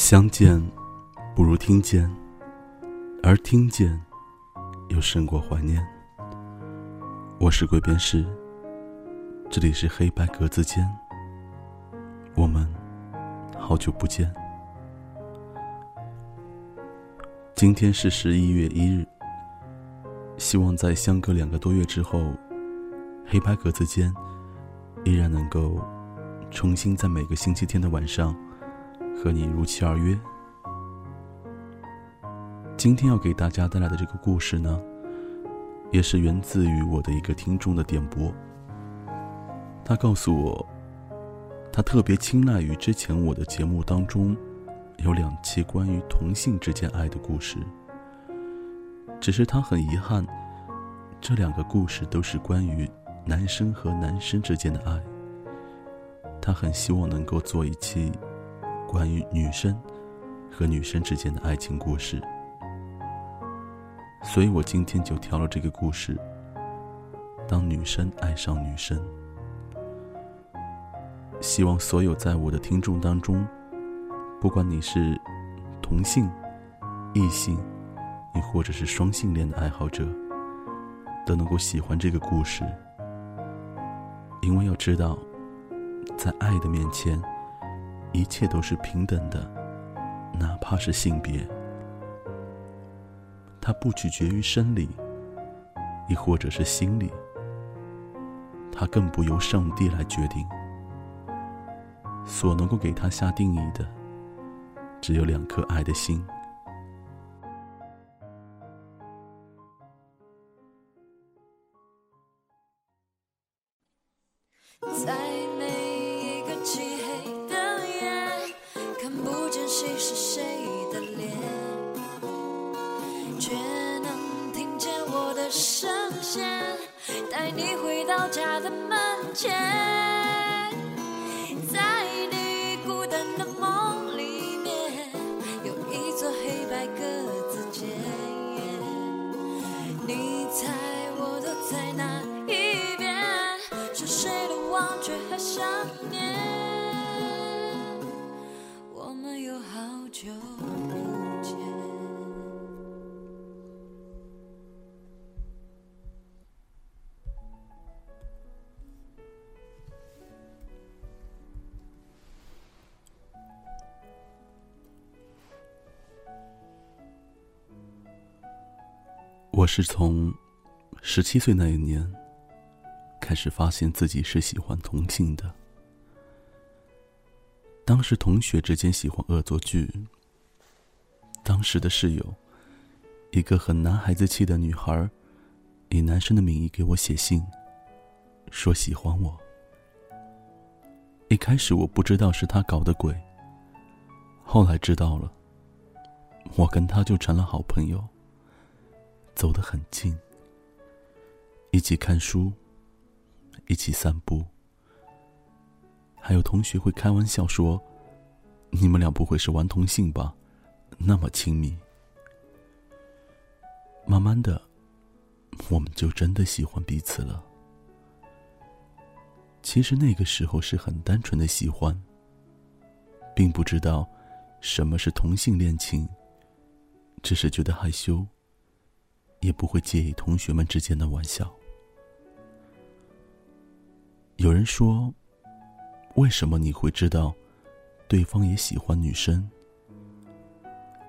相见不如听见，而听见又胜过怀念。我是鬼边师，这里是黑白格子间，我们好久不见。今天是十一月一日，希望在相隔两个多月之后，黑白格子间依然能够重新在每个星期天的晚上。和你如期而约。今天要给大家带来的这个故事呢，也是源自于我的一个听众的点播。他告诉我，他特别青睐于之前我的节目当中有两期关于同性之间爱的故事。只是他很遗憾，这两个故事都是关于男生和男生之间的爱。他很希望能够做一期。关于女生和女生之间的爱情故事，所以我今天就挑了这个故事。当女生爱上女生，希望所有在我的听众当中，不管你是同性、异性，你或者是双性恋的爱好者，都能够喜欢这个故事。因为要知道，在爱的面前。一切都是平等的，哪怕是性别，它不取决于生理，亦或者是心理，它更不由上帝来决定。所能够给他下定义的，只有两颗爱的心。我是从十七岁那一年开始发现自己是喜欢同性的。当时同学之间喜欢恶作剧，当时的室友，一个很男孩子气的女孩，以男生的名义给我写信，说喜欢我。一开始我不知道是他搞的鬼，后来知道了，我跟他就成了好朋友。走得很近，一起看书，一起散步，还有同学会开玩笑说：“你们俩不会是玩同性吧？那么亲密。”慢慢的，我们就真的喜欢彼此了。其实那个时候是很单纯的喜欢，并不知道什么是同性恋情，只是觉得害羞。也不会介意同学们之间的玩笑。有人说：“为什么你会知道对方也喜欢女生，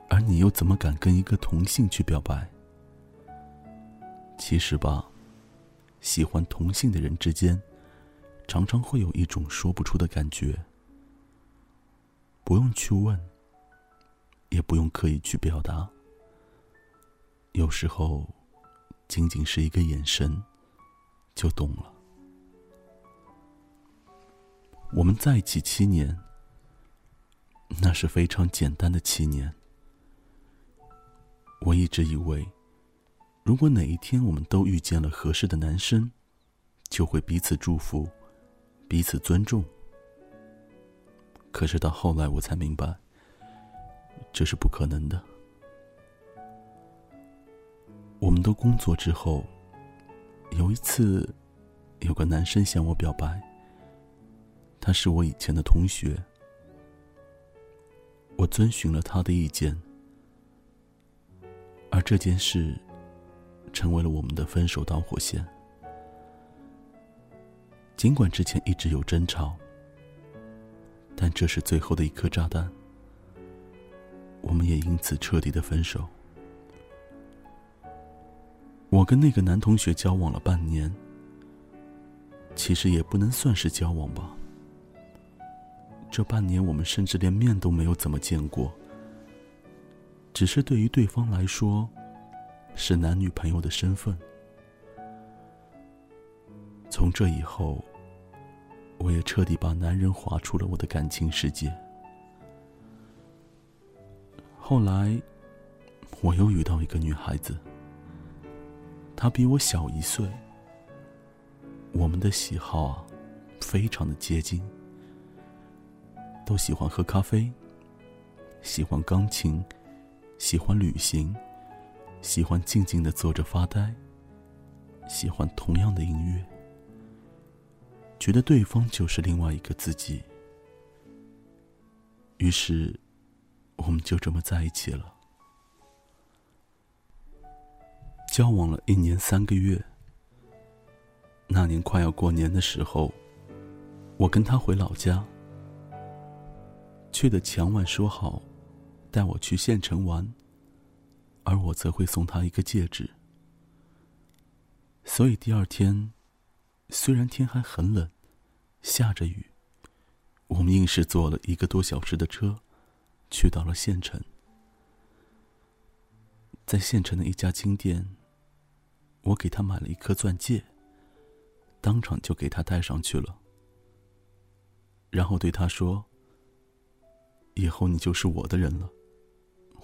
而你又怎么敢跟一个同性去表白？”其实吧，喜欢同性的人之间，常常会有一种说不出的感觉，不用去问，也不用刻意去表达。有时候，仅仅是一个眼神，就懂了。我们在一起七年，那是非常简单的七年。我一直以为，如果哪一天我们都遇见了合适的男生，就会彼此祝福，彼此尊重。可是到后来，我才明白，这是不可能的。我们都工作之后，有一次，有个男生向我表白。他是我以前的同学。我遵循了他的意见，而这件事成为了我们的分手导火线。尽管之前一直有争吵，但这是最后的一颗炸弹，我们也因此彻底的分手。我跟那个男同学交往了半年，其实也不能算是交往吧。这半年，我们甚至连面都没有怎么见过。只是对于对方来说，是男女朋友的身份。从这以后，我也彻底把男人划出了我的感情世界。后来，我又遇到一个女孩子，他比我小一岁。我们的喜好啊，非常的接近。都喜欢喝咖啡，喜欢钢琴，喜欢旅行，喜欢静静的坐着发呆，喜欢同样的音乐，觉得对方就是另外一个自己。于是，我们就这么在一起了。交往了一年三个月，那年快要过年的时候，我跟他回老家。去的前晚说好，带我去县城玩，而我则会送他一个戒指。所以第二天，虽然天还很冷，下着雨，我们硬是坐了一个多小时的车，去到了县城。在县城的一家金店，我给他买了一颗钻戒，当场就给他戴上去了，然后对他说。以后你就是我的人了，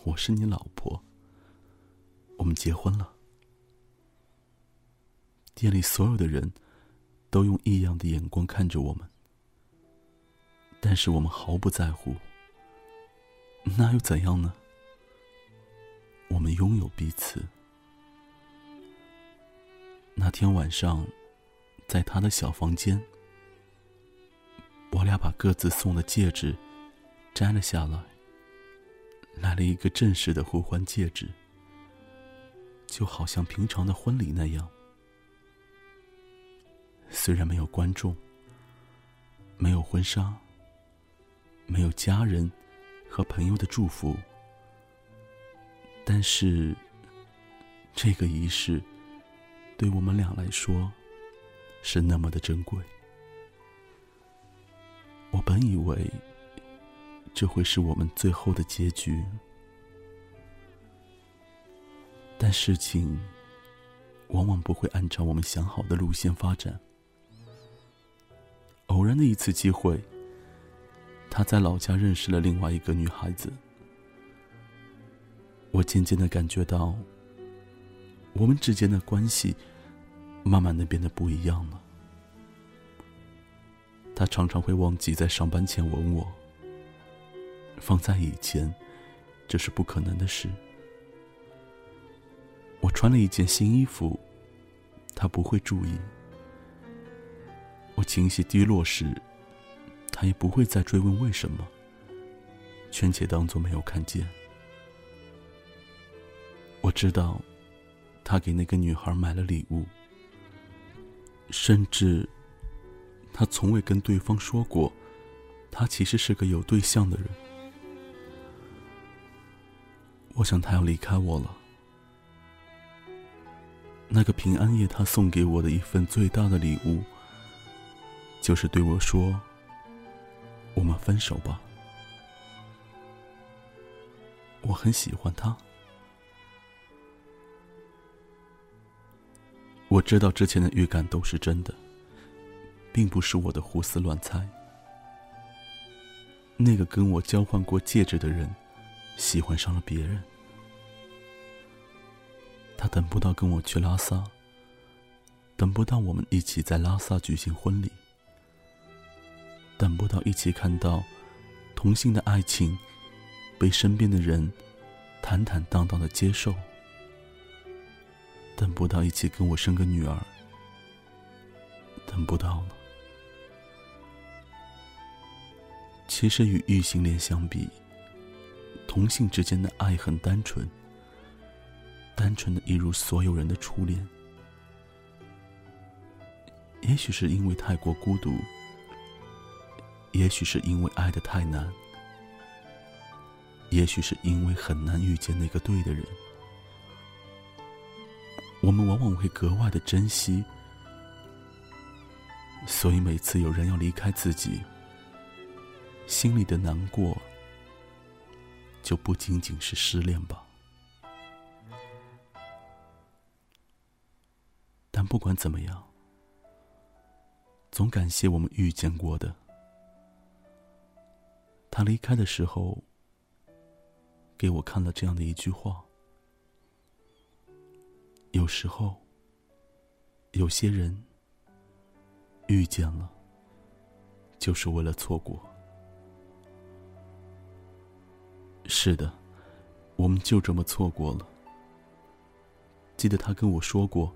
我是你老婆。我们结婚了。店里所有的人都用异样的眼光看着我们，但是我们毫不在乎。那又怎样呢？我们拥有彼此。那天晚上，在他的小房间，我俩把各自送的戒指。摘了下来，来了一个正式的互换戒指，就好像平常的婚礼那样。虽然没有观众，没有婚纱，没有家人和朋友的祝福，但是这个仪式对我们俩来说是那么的珍贵。我本以为。这会是我们最后的结局，但事情往往不会按照我们想好的路线发展。偶然的一次机会，他在老家认识了另外一个女孩子，我渐渐的感觉到，我们之间的关系慢慢的变得不一样了。他常常会忘记在上班前吻我。放在以前，这是不可能的事。我穿了一件新衣服，他不会注意；我情绪低落时，他也不会再追问为什么，全且当作没有看见。我知道，他给那个女孩买了礼物，甚至他从未跟对方说过，他其实是个有对象的人。我想他要离开我了。那个平安夜，他送给我的一份最大的礼物，就是对我说：“我们分手吧。”我很喜欢他。我知道之前的预感都是真的，并不是我的胡思乱猜。那个跟我交换过戒指的人。喜欢上了别人，他等不到跟我去拉萨，等不到我们一起在拉萨举行婚礼，等不到一起看到同性的爱情被身边的人坦坦荡荡的接受，等不到一起跟我生个女儿，等不到了。其实与异性恋相比，同性之间的爱很单纯，单纯的一如所有人的初恋。也许是因为太过孤独，也许是因为爱的太难，也许是因为很难遇见那个对的人，我们往往会格外的珍惜。所以每次有人要离开自己，心里的难过就不仅仅是失恋吧。但不管怎么样。总感谢我们遇见过的。他离开的时候，给我看了这样的一句话：有时候，有些人遇见了，就是为了错过。是的，我们就这么错过了。记得他跟我说过，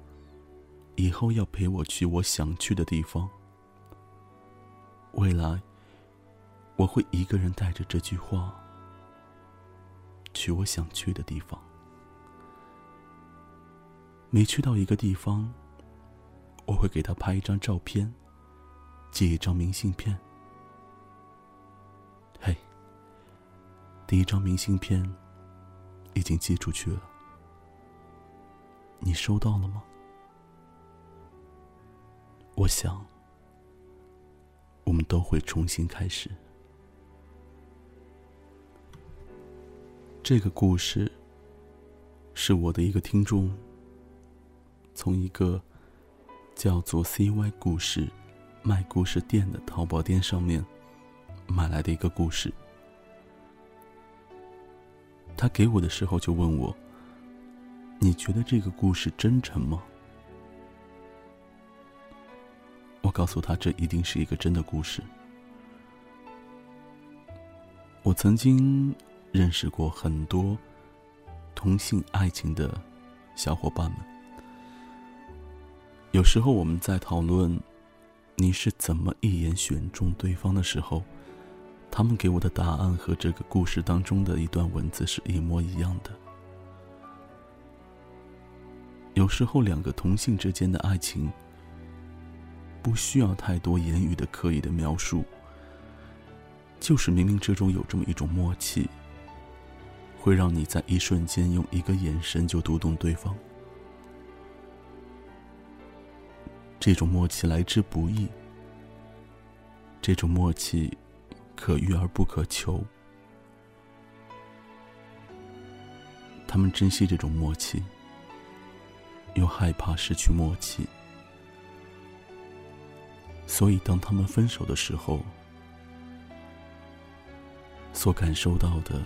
以后要陪我去我想去的地方。未来，我会一个人带着这句话去我想去的地方。每去到一个地方，我会给他拍一张照片，寄一张明信片。嘿，第一张明信片已经寄出去了，你收到了吗？我想。我们都会重新开始。这个故事是我的一个听众从一个叫做 “CY 故事”卖故事店的淘宝店上面买来的一个故事。他给我的时候就问我：“你觉得这个故事真诚吗？”我告诉他，这一定是一个真的故事。我曾经认识过很多同性爱情的小伙伴们，有时候我们在讨论你是怎么一眼选中对方的时候，他们给我的答案和这个故事当中的一段文字是一模一样的。有时候，两个同性之间的爱情。不需要太多言语的刻意的描述，就是明明之中有这么一种默契，会让你在一瞬间用一个眼神就读懂对方。这种默契来之不易，这种默契可遇而不可求。他们珍惜这种默契，又害怕失去默契。所以，当他们分手的时候，所感受到的，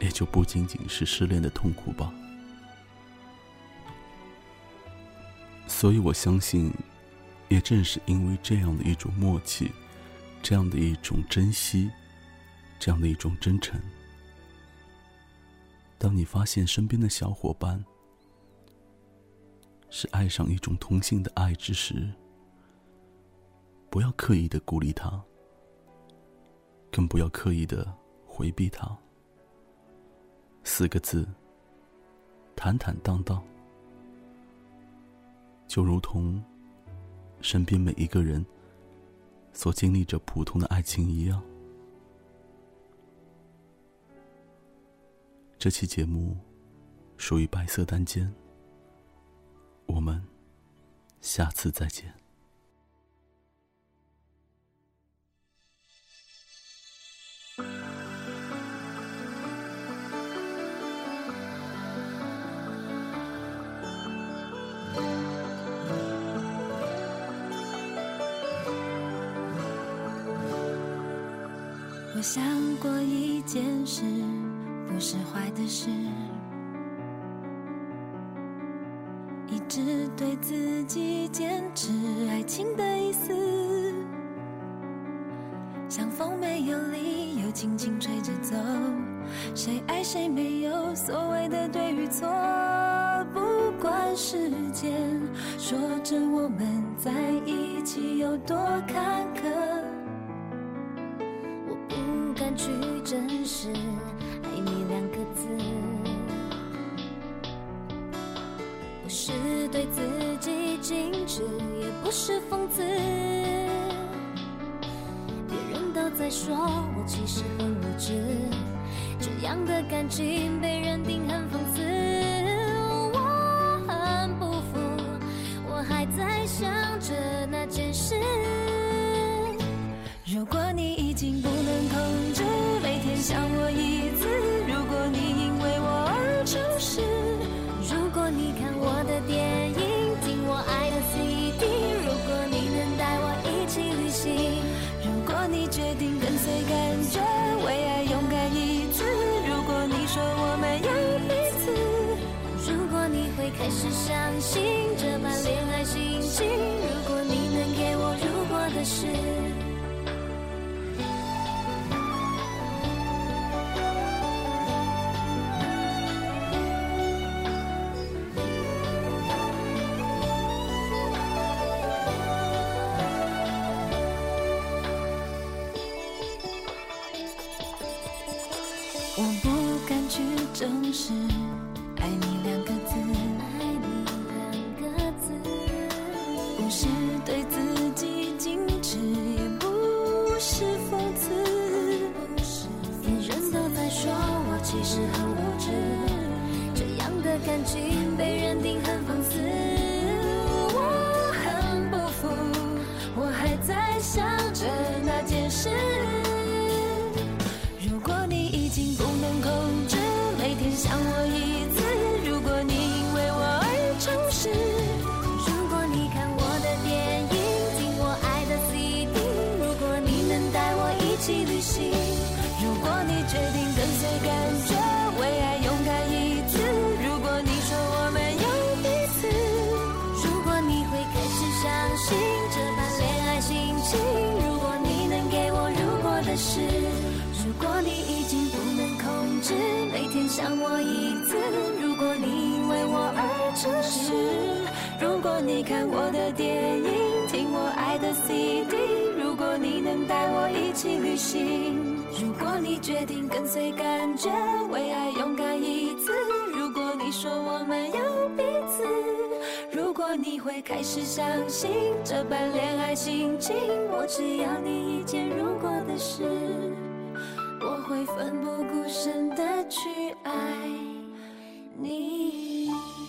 也就不仅仅是失恋的痛苦吧。所以我相信，也正是因为这样的一种默契，这样的一种珍惜，这样的一种真诚，当你发现身边的小伙伴是爱上一种同性的爱之时，不要刻意的鼓励他，更不要刻意的回避他。四个字：坦坦荡荡，就如同身边每一个人所经历着普通的爱情一样。这期节目属于白色单间，我们下次再见。想过一件事，不是坏的事，一直对自己坚持爱情的意思，像风没有理由轻轻吹着走，谁爱谁没有所谓的对与错，不管时间说着我们在一起有多坎坷。说我其实很无知，这样的感情被认定很讽刺。我很不服，我还在想着是相信这般恋爱心情，如果你能给我如果的事。想我一次；如果你因为我而诚实，如果你看我的电影，听我爱的 CD，如果你能带我一起旅行，如果你决定跟随感觉，为爱勇敢一次；如果你说我们有彼此，如果你会开始相信这般恋爱心情，我只要你一件如果的事。我会奋不顾身的去爱你。